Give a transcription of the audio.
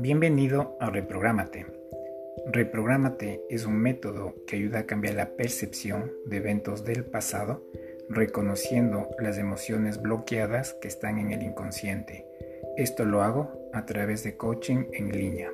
Bienvenido a Reprogramate. Reprogramate es un método que ayuda a cambiar la percepción de eventos del pasado, reconociendo las emociones bloqueadas que están en el inconsciente. Esto lo hago a través de coaching en línea.